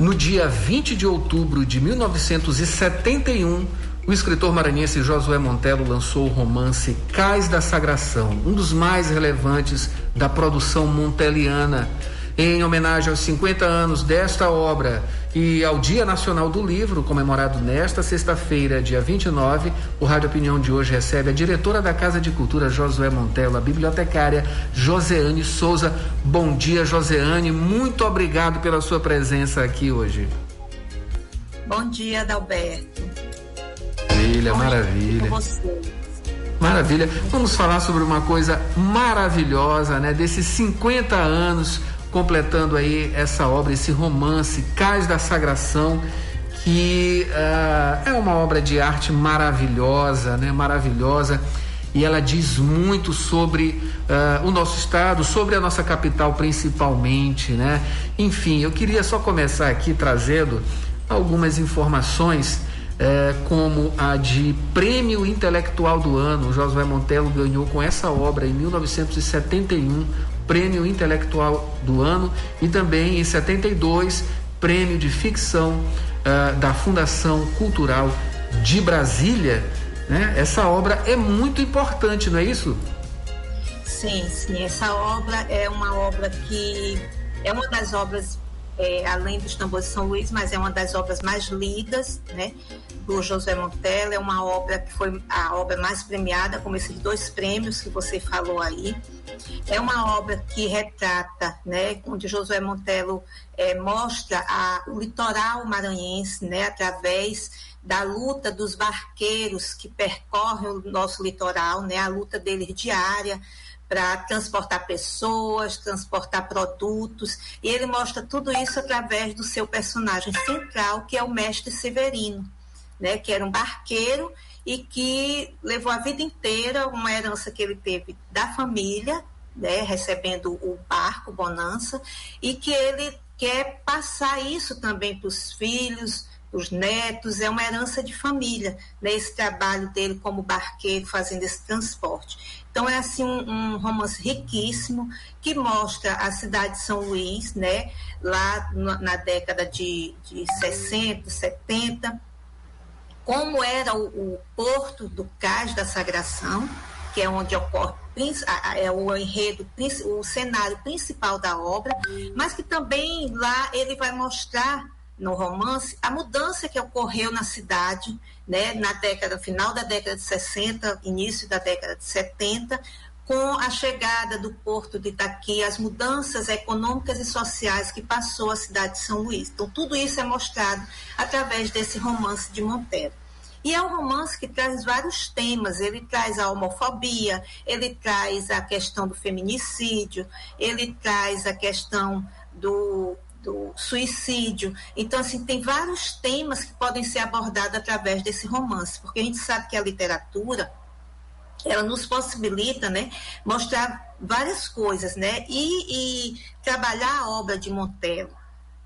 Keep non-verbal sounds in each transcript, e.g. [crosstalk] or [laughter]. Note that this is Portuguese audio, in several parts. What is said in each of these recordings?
No dia 20 de outubro de 1971, o escritor maranhense Josué Montelo lançou o romance Cais da Sagração, um dos mais relevantes da produção monteliana. Em homenagem aos 50 anos desta obra e ao Dia Nacional do Livro, comemorado nesta sexta-feira, dia 29, o Rádio Opinião de hoje recebe a diretora da Casa de Cultura, Josué Montelo, a bibliotecária Joseane Souza. Bom dia, Joseane. Muito obrigado pela sua presença aqui hoje. Bom dia, Adalberto. Maravilha, maravilha. Maravilha. Vamos falar sobre uma coisa maravilhosa, né? Desses 50 anos completando aí essa obra, esse romance, Cais da Sagração, que uh, é uma obra de arte maravilhosa, né? Maravilhosa. E ela diz muito sobre uh, o nosso estado, sobre a nossa capital principalmente, né? Enfim, eu queria só começar aqui trazendo algumas informações é, como a de Prêmio Intelectual do Ano. O Josué Montelo ganhou com essa obra em 1971 Prêmio Intelectual do Ano e também em 72 Prêmio de Ficção uh, da Fundação Cultural de Brasília. Né? Essa obra é muito importante, não é isso? Sim, sim. Essa obra é uma obra que é uma das obras é, além dos tambores de São Luís, mas é uma das obras mais lidas, né, do José Montella, é uma obra que foi a obra mais premiada, com esses dois prêmios que você falou aí. É uma obra que retrata, né, onde José Montelo é, mostra a, o litoral maranhense, né, através da luta dos barqueiros que percorrem o nosso litoral, né, a luta deles diária, para transportar pessoas, transportar produtos, e ele mostra tudo isso através do seu personagem central, que é o mestre Severino, né, que era um barqueiro e que levou a vida inteira uma herança que ele teve da família, né, recebendo o barco Bonança, e que ele quer passar isso também para os filhos, os netos, é uma herança de família, né, esse trabalho dele como barqueiro fazendo esse transporte. Então é assim um, um, romance riquíssimo que mostra a cidade de São Luís, né, lá na, na década de, de 60, 70, como era o, o, porto do Cais da Sagração, que é onde ocorre é o enredo, o cenário principal da obra, mas que também lá ele vai mostrar no romance a mudança que ocorreu na cidade, né, na década final da década de 60, início da década de 70, com a chegada do porto de Itaqui, as mudanças econômicas e sociais que passou a cidade de São Luís. Então, tudo isso é mostrado através desse romance de Montero. E é um romance que traz vários temas. Ele traz a homofobia, ele traz a questão do feminicídio, ele traz a questão do do suicídio. Então, assim, tem vários temas que podem ser abordados através desse romance, porque a gente sabe que a literatura ela nos possibilita, né, mostrar várias coisas, né, e, e trabalhar a obra de Monteiro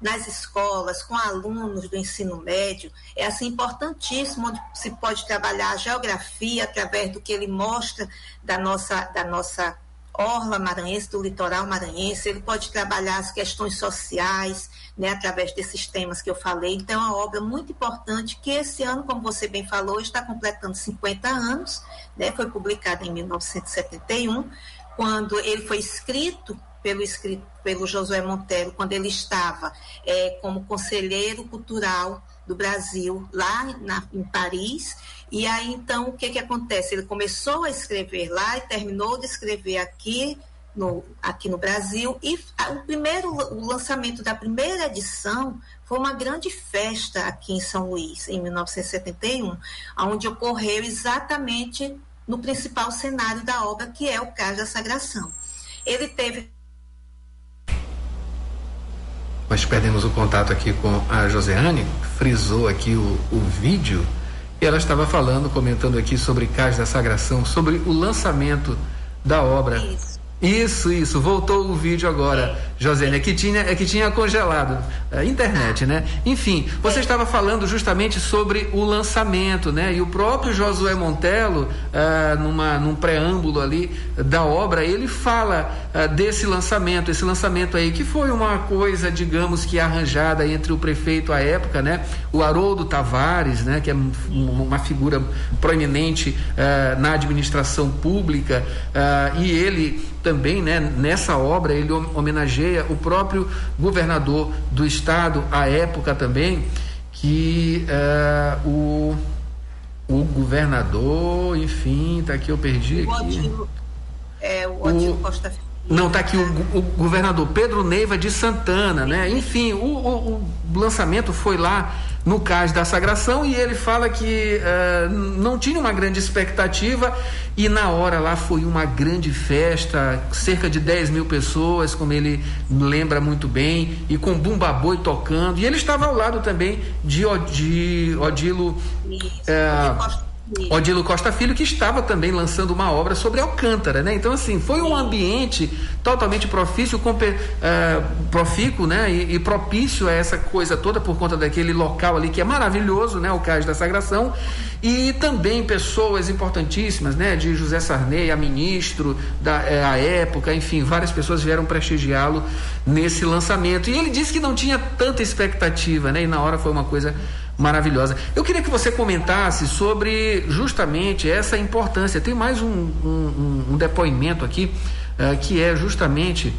nas escolas, com alunos do ensino médio, é assim importantíssimo, onde se pode trabalhar a geografia através do que ele mostra da nossa, da nossa orla maranhense, do litoral maranhense, ele pode trabalhar as questões sociais, né, através desses temas que eu falei. Então, é uma obra muito importante que esse ano, como você bem falou, está completando 50 anos, né, foi publicado em 1971, quando ele foi escrito pelo, escrito, pelo Josué Monteiro, quando ele estava é, como conselheiro cultural do Brasil, lá na, em Paris, e aí, então, o que, que acontece? Ele começou a escrever lá e terminou de escrever aqui no, aqui no Brasil. E o primeiro o lançamento da primeira edição foi uma grande festa aqui em São Luís, em 1971, onde ocorreu exatamente no principal cenário da obra, que é o Cais da Sagração. Ele teve. Nós perdemos o contato aqui com a Joseane, frisou aqui o, o vídeo e ela estava falando, comentando aqui sobre Cais da Sagração, sobre o lançamento da obra. Isso. Isso, isso, voltou o vídeo agora, José, é que tinha, é que tinha congelado é, internet, né? Enfim, você estava falando justamente sobre o lançamento, né? E o próprio Josué Montelo, ah, numa, num preâmbulo ali da obra, ele fala ah, desse lançamento, esse lançamento aí, que foi uma coisa, digamos que arranjada entre o prefeito à época, né? O Haroldo Tavares, né? Que é uma figura proeminente ah, na administração pública, e ele também, né, nessa obra, ele homenageia o próprio governador do estado, à época também, que uh, o, o governador, enfim, tá aqui, eu perdi o aqui. Odilo, é, o Odilo Costa Filho. Não, tá aqui o, o, governador Pedro Neiva de Santana, né? Enfim, o, o, o lançamento foi lá no Cais da Sagração e ele fala que uh, não tinha uma grande expectativa e na hora lá foi uma grande festa, cerca de 10 mil pessoas, como ele lembra muito bem, e com Bumba Boi tocando. E ele estava ao lado também de, de Odilo. Isso, uh, Odilo Costa Filho, que estava também lançando uma obra sobre Alcântara, né? Então, assim, foi um ambiente totalmente profício, uh, profícuo, né? E, e, propício a essa coisa toda por conta daquele local ali que é maravilhoso, né? O Cais da Sagração. E também pessoas importantíssimas, né? De José Sarney, a ministro da é, a época, enfim, várias pessoas vieram prestigiá-lo nesse lançamento. E ele disse que não tinha tanta expectativa, né? E na hora foi uma coisa maravilhosa. Eu queria que você comentasse sobre justamente essa importância. Tem mais um, um, um depoimento aqui uh, que é justamente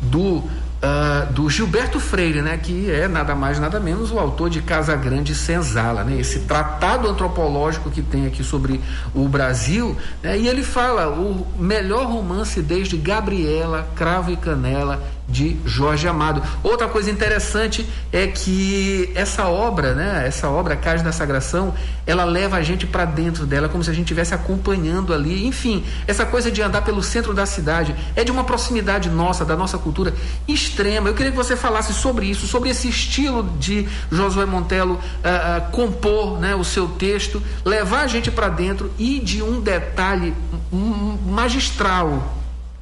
do Uh, do Gilberto Freire, né, que é nada mais nada menos o autor de Casa Grande Senzala, né, esse tratado antropológico que tem aqui sobre o Brasil, né, e ele fala o melhor romance desde Gabriela, Cravo e Canela de Jorge Amado. Outra coisa interessante é que essa obra, né, essa obra Cais da Sagração, ela leva a gente para dentro dela como se a gente estivesse acompanhando ali. Enfim, essa coisa de andar pelo centro da cidade é de uma proximidade nossa, da nossa cultura extrema. Eu queria que você falasse sobre isso, sobre esse estilo de Josué Montelo uh, uh, compor, né, o seu texto, levar a gente para dentro e de um detalhe magistral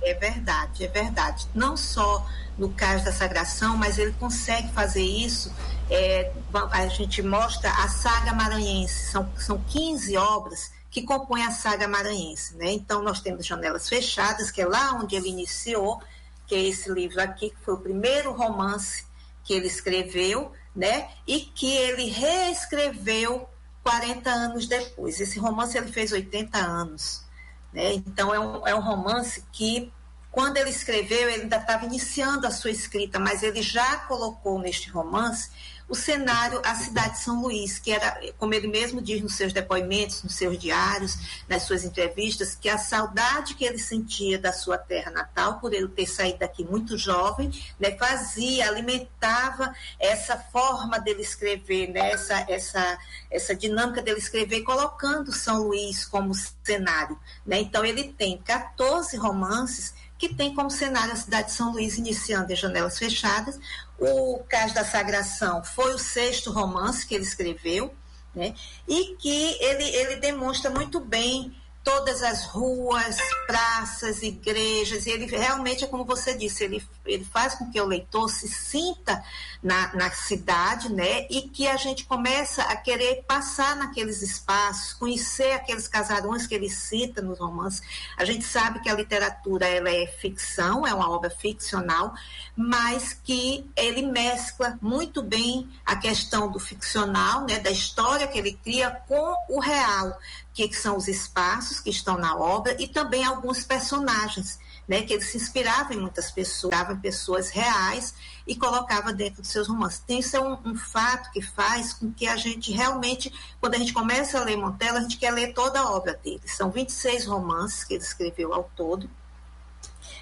é verdade, é verdade. Não só no caso da sagração, mas ele consegue fazer isso. É, a gente mostra a saga maranhense, são, são 15 obras que compõem a saga maranhense. Né? Então, nós temos Janelas Fechadas, que é lá onde ele iniciou, que é esse livro aqui, que foi o primeiro romance que ele escreveu, né? e que ele reescreveu 40 anos depois. Esse romance ele fez 80 anos. Né? Então, é um, é um romance que, quando ele escreveu, ele ainda estava iniciando a sua escrita, mas ele já colocou neste romance o cenário a cidade de São Luís, que era, como ele mesmo diz nos seus depoimentos, nos seus diários, nas suas entrevistas, que a saudade que ele sentia da sua terra natal, por ele ter saído daqui muito jovem, né, fazia, alimentava essa forma dele escrever, né, essa, essa, essa dinâmica dele escrever, colocando São Luís como cenário. Né? Então, ele tem 14 romances que tem como cenário a cidade de São Luís iniciando em janelas fechadas, o Caso da Sagração foi o sexto romance que ele escreveu, né? e que ele, ele demonstra muito bem todas as ruas, praças, igrejas, e ele realmente é como você disse, ele, ele faz com que o leitor se sinta na, na cidade, né, e que a gente começa a querer passar naqueles espaços, conhecer aqueles casarões que ele cita nos romances. A gente sabe que a literatura ela é ficção, é uma obra ficcional, mas que ele mescla muito bem a questão do ficcional, né, da história que ele cria com o real, que são os espaços que estão na obra e também alguns personagens, né, que ele se inspirava em muitas pessoas, em pessoas reais e colocava dentro dos seus romances. Então, isso é um, um, fato que faz com que a gente realmente, quando a gente começa a ler Montella, a gente quer ler toda a obra dele. São 26 romances que ele escreveu ao todo.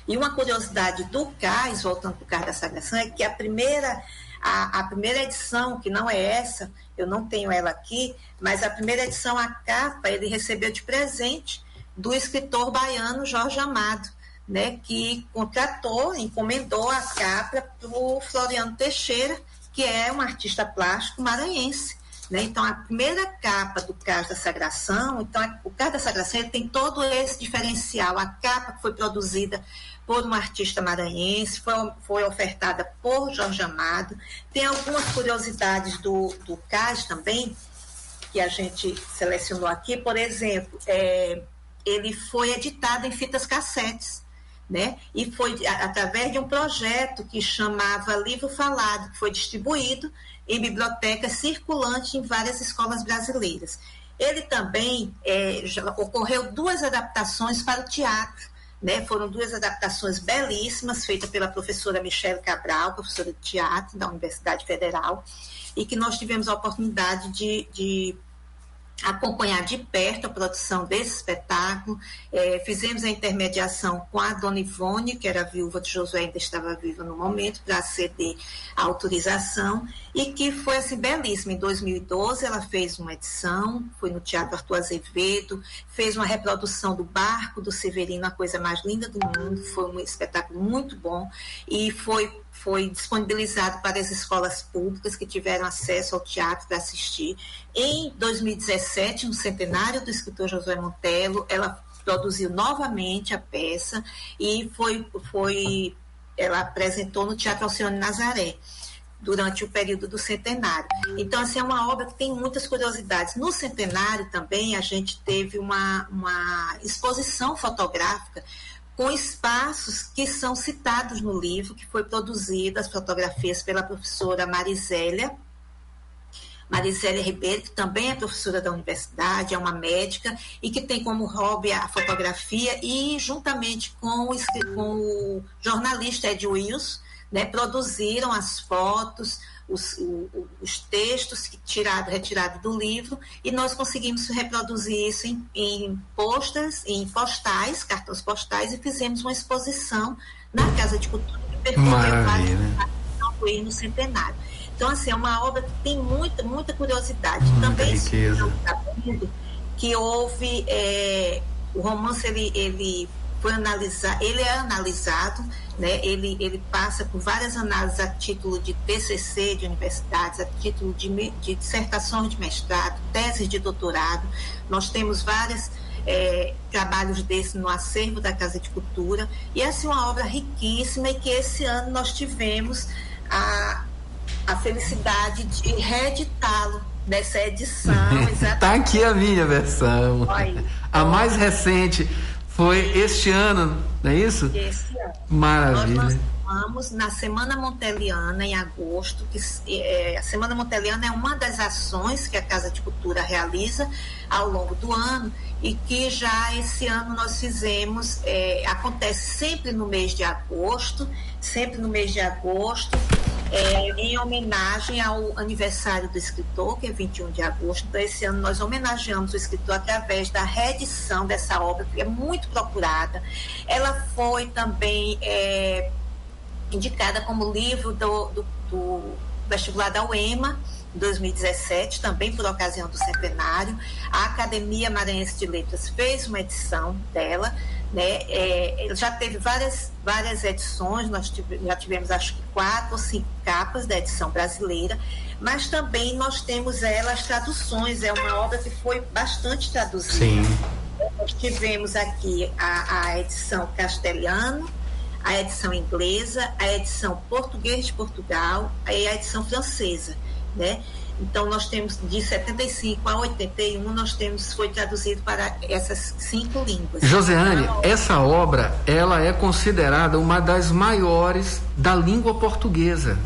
E uma curiosidade do Cais, voltando para o Cais da Sagração, é que a primeira a, a, primeira edição, que não é essa, eu não tenho ela aqui, mas a primeira edição, a capa, ele recebeu de presente do escritor baiano Jorge Amado, né, que contratou, encomendou a capa para o Floriano Teixeira, que é um artista plástico maranhense. Né? Então, a primeira capa do Caso da Sagração, então, o Caso da Sagração tem todo esse diferencial. A capa que foi produzida por uma artista maranhense, foi, foi ofertada por Jorge Amado. Tem algumas curiosidades do, do também, que a gente selecionou aqui. Por exemplo, é, ele foi editado em fitas cassetes. Né? E foi através de um projeto que chamava Livro Falado, que foi distribuído em bibliotecas circulantes em várias escolas brasileiras. Ele também é, ocorreu duas adaptações para o teatro. Né? Foram duas adaptações belíssimas, feitas pela professora Michelle Cabral, professora de teatro da Universidade Federal, e que nós tivemos a oportunidade de, de acompanhar de perto a produção desse espetáculo. É, fizemos a intermediação com a dona Ivone, que era viúva de Josué, ainda estava viva no momento, para ceder a autorização, e que foi assim belíssima. Em 2012, ela fez uma edição, foi no Teatro Arthur Azevedo, fez uma reprodução do Barco do Severino, a coisa mais linda do mundo. Foi um espetáculo muito bom e foi foi disponibilizado para as escolas públicas que tiveram acesso ao teatro para assistir. Em 2017, no centenário do escritor Josué Montelo, ela produziu novamente a peça e foi, foi ela apresentou no Teatro Alcione Nazaré durante o período do centenário. Então, assim, é uma obra que tem muitas curiosidades. No centenário também a gente teve uma, uma exposição fotográfica com espaços que são citados no livro, que foi produzida, as fotografias pela professora Marisélia, Marisélia Ribeiro, que também é professora da universidade, é uma médica e que tem como hobby a fotografia e juntamente com o, com o jornalista Ed Wills, né, produziram as fotos, os, o, os textos tirado, retirados do livro, e nós conseguimos reproduzir isso em, em posters, em postais, cartões postais, e fizemos uma exposição na Casa de Cultura que percorreu vários no centenário. Então, assim, é uma obra que tem muita, muita curiosidade. Muita Também riqueza. que houve é, o romance ele, ele foi analisar, ele é analisado, né? ele, ele passa por várias análises a título de TCC de universidades, a título de, de dissertações de mestrado, teses de doutorado. Nós temos vários é, trabalhos desses no acervo da Casa de Cultura, e essa é uma obra riquíssima e que esse ano nós tivemos a, a felicidade de reeditá-lo nessa edição. Está [laughs] aqui a minha versão. A mais recente foi este ano, não é isso? Este ano. Maravilha. Nós lançamos na Semana Monteliana, em agosto, que é, a Semana Monteliana é uma das ações que a Casa de Cultura realiza ao longo do ano e que já esse ano nós fizemos, é, acontece sempre no mês de agosto, sempre no mês de agosto, é, em homenagem ao aniversário do escritor, que é 21 de agosto. Então, esse ano nós homenageamos o escritor através da reedição dessa obra, que é muito procurada. Ela foi também é, indicada como livro do, do, do vestibular da UEMA, 2017, também por ocasião do centenário. A Academia Maranhense de Letras fez uma edição dela, né? É, já teve várias, várias edições, nós tive, já tivemos acho que quatro ou cinco capas da edição brasileira, mas também nós temos ela as traduções, é uma obra que foi bastante traduzida. Sim. Nós tivemos aqui a, a edição castelhano, a edição inglesa, a edição português de Portugal e a edição francesa, né? Então, nós temos de 75 a 81, nós temos, foi traduzido para essas cinco línguas. Joseane, então, essa obra, ela é considerada uma das maiores da língua portuguesa.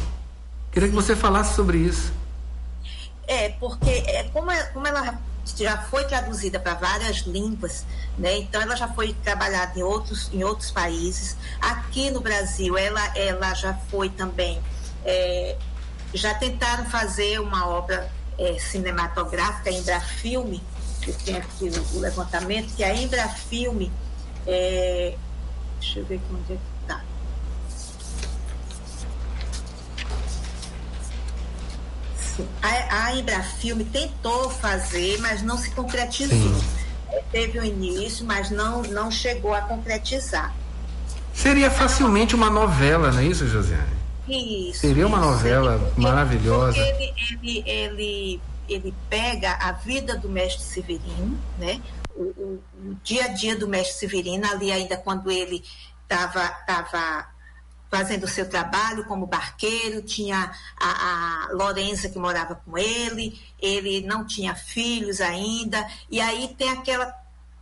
Queria que você falasse sobre isso. É, porque é, como, é, como ela já foi traduzida para várias línguas, né? Então ela já foi trabalhada em outros, em outros países. Aqui no Brasil, ela, ela já foi também é, já tentaram fazer uma obra é, cinematográfica, a Embrafilme, que tem aqui o, o, levantamento, que a Embrafilme, é, deixa eu ver onde é que está. A, a Embrafilme tentou fazer, mas não se concretizou. Sim. Teve o um início, mas não, não chegou a concretizar. Seria facilmente uma novela, não é isso, Josiane? Isso. Seria uma novela porque, maravilhosa. Porque ele, ele, ele, ele pega a vida do mestre Severino, né? O, o, o, dia a dia do mestre Severino, ali ainda quando ele estava tava fazendo o seu trabalho como barqueiro, tinha a, a Lorenza que morava com ele, ele não tinha filhos ainda, e aí tem aquela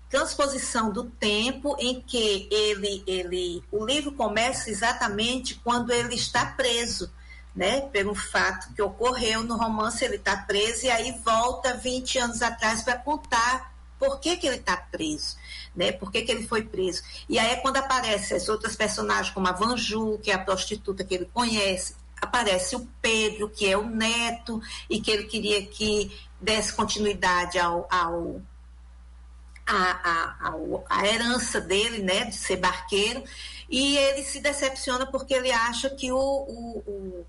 transposição do tempo em que ele, ele, o livro começa exatamente quando ele está preso, né, pelo fato que ocorreu no romance, ele está preso e aí volta 20 anos atrás para contar por que, que ele está preso, né? Por que, que ele foi preso? E aí é quando aparecem as outras personagens, como a Vanju, que é a prostituta que ele conhece, aparece o Pedro, que é o neto, e que ele queria que desse continuidade ao, ao a, a, a, herança dele, né, de ser barqueiro, e ele se decepciona porque ele acha que o, o, o,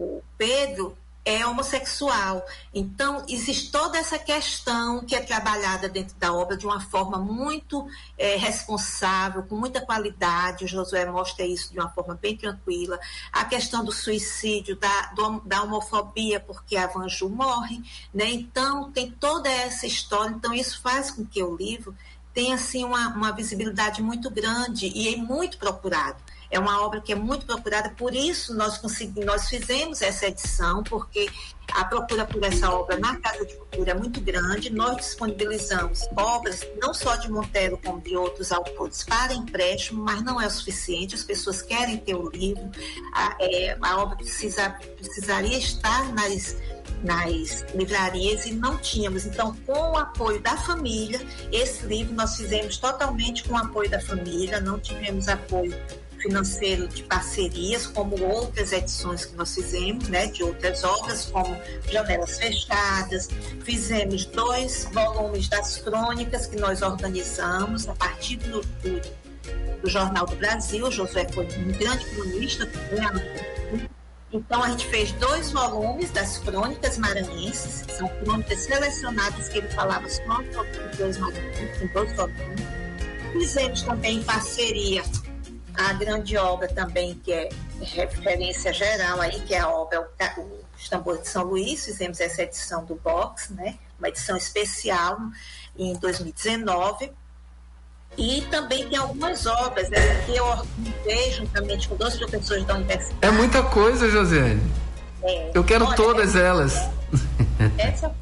o Pedro é homossexual. Então, existe toda essa questão que é trabalhada dentro da obra de uma forma muito é, responsável, com muita qualidade. O Josué mostra isso de uma forma bem tranquila. A questão do suicídio, da, do, da homofobia, porque a Vanju morre. Né? Então, tem toda essa história. Então, isso faz com que o livro tenha assim, uma, uma visibilidade muito grande e é muito procurado. É uma obra que é muito procurada, por isso nós conseguimos, nós fizemos essa edição, porque a procura por essa obra na Casa de Cultura é muito grande. Nós disponibilizamos obras, não só de Monteiro, como de outros autores, para empréstimo, mas não é o suficiente. As pessoas querem ter o livro, a, é, a obra precisa, precisaria estar nas nas livrarias e não tínhamos. Então, com o apoio da família, esse livro nós fizemos totalmente com o apoio da família, não tivemos apoio financeiro de parcerias, como outras edições que nós fizemos, né, de outras obras, como Janelas Fechadas. Fizemos dois volumes das crônicas que nós organizamos a partir do, do, do Jornal do Brasil. Josué foi um grande cronista, então a gente fez dois volumes das crônicas maranhenses, são crônicas selecionadas que ele falava só sobre dois maranhenses, em dois volumes. Fizemos também em parceria a grande obra também, que é referência geral aí, que é a obra o, Tambor de São Luís, fizemos essa edição do box, né? Uma edição especial em 2019. E também tem algumas obras né, que eu organizei juntamente com dois professores da universidade. É muita coisa, Josiane. É. Eu quero Olha, todas é, elas. Essa,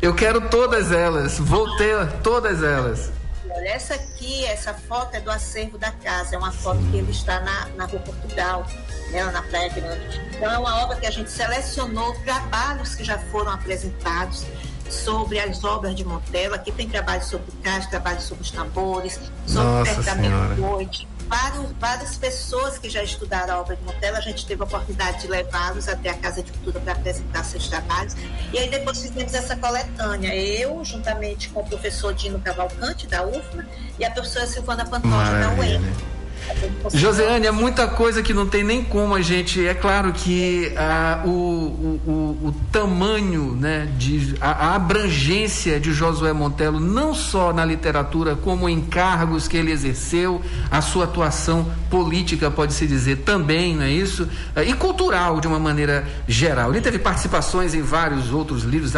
Eu quero todas elas. Vou ter todas elas. Olha, essa aqui, essa foto é do acervo da casa, é uma foto que ele está na, na Rua Portugal, né, na Praia Grande. Então, é uma obra que a gente selecionou trabalhos que já foram apresentados sobre as obras de Montella. Aqui tem trabalho sobre o cais, trabalho sobre os tambores, sobre Nossa o pergaminho noite vários, várias pessoas que já estudaram a obra de Montella, a gente teve a oportunidade de levá-los até a Casa de Cultura para apresentar seus trabalhos. E aí depois fizemos essa coletânea. Eu, juntamente com o professor Dino Cavalcante, da UFMA, e a professora Silvana Pantoja, da UEM. Joseane, é muita coisa que não tem nem como a gente. É claro que ah, o, o, o, tamanho, né, de, a, a, abrangência de Josué Montelo, não só na literatura, como em cargos que ele exerceu, a sua atuação política, pode-se dizer, também, não é isso? Ah, e cultural, de uma maneira geral. Ele teve participações em vários outros livros,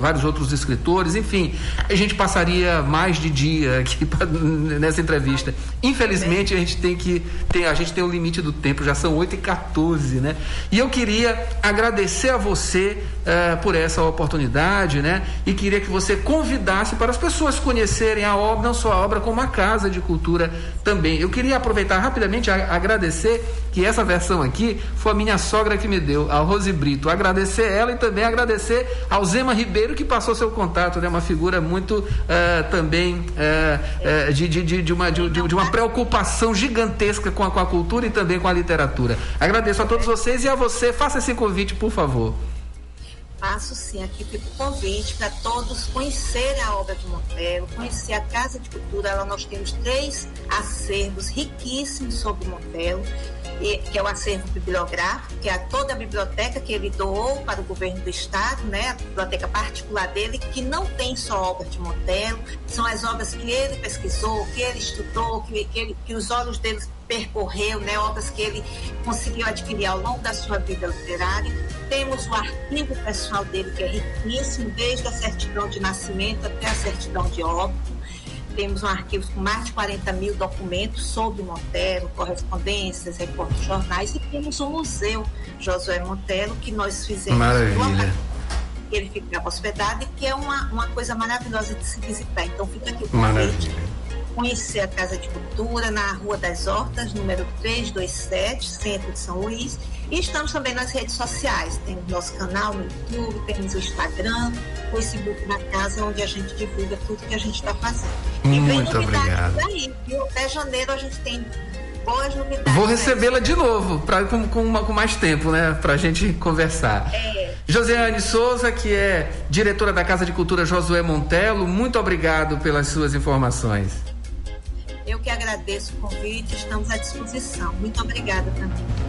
vários outros escritores, enfim, a gente passaria mais de dia aqui [laughs] nessa entrevista. Infelizmente, a gente tem que tem, a gente tem o limite do tempo, já são 8 e 14 né? E eu queria agradecer a você uh, por essa oportunidade, né? E queria que você convidasse para as pessoas conhecerem a obra, não só a obra, como a Casa de Cultura também. Eu queria aproveitar rapidamente a, agradecer que essa versão aqui foi a minha sogra que me deu, a Rose Brito. Agradecer ela e também agradecer ao Zema Ribeiro que passou seu contato, né? Uma figura muito uh, também uh, de, de, de, uma, de, de, uma preocupação gigantesca com a, com a cultura e também com a literatura. Agradeço a todos vocês e a você, faça esse convite, por favor faço sim aqui fica o convite para todos conhecerem a obra de Montero, conhecer a Casa de Cultura. Lá nós temos três acervos riquíssimos sobre Montero, que é o acervo bibliográfico, que é toda a biblioteca que ele doou para o governo do estado, né, a biblioteca particular dele, que não tem só obra de Montero, são as obras que ele pesquisou, que ele estudou, que, que, ele, que os olhos dele percorreu, né, obras que ele conseguiu adquirir ao longo da sua vida literária. Temos o arquivo pessoal dele, que é riquíssimo, desde a certidão de nascimento até a certidão de óbito. temos um arquivo com mais de 40 mil documentos sobre Montelo, correspondências, reportes jornais, e temos um museu Josué Montelo que nós fizemos. Maravilha. Ele fica hospedado, que é uma, uma coisa maravilhosa de se visitar. Então fica aqui o convite. Conhecer a Casa de Cultura na Rua das Hortas, número 327, centro de São Luís. E estamos também nas redes sociais. Temos nosso canal no YouTube, temos o Instagram, o Facebook da casa, onde a gente divulga tudo que a gente está fazendo. Muito obrigado. Aí? Até janeiro a gente tem boas novidades. Vou recebê-la de novo, pra, com, com, com, mais tempo, né? Para a gente conversar. É. Josiane Souza, que é diretora da Casa de Cultura Josué Montelo, muito obrigado pelas suas informações. Eu que agradeço o convite, estamos à disposição. Muito obrigada também.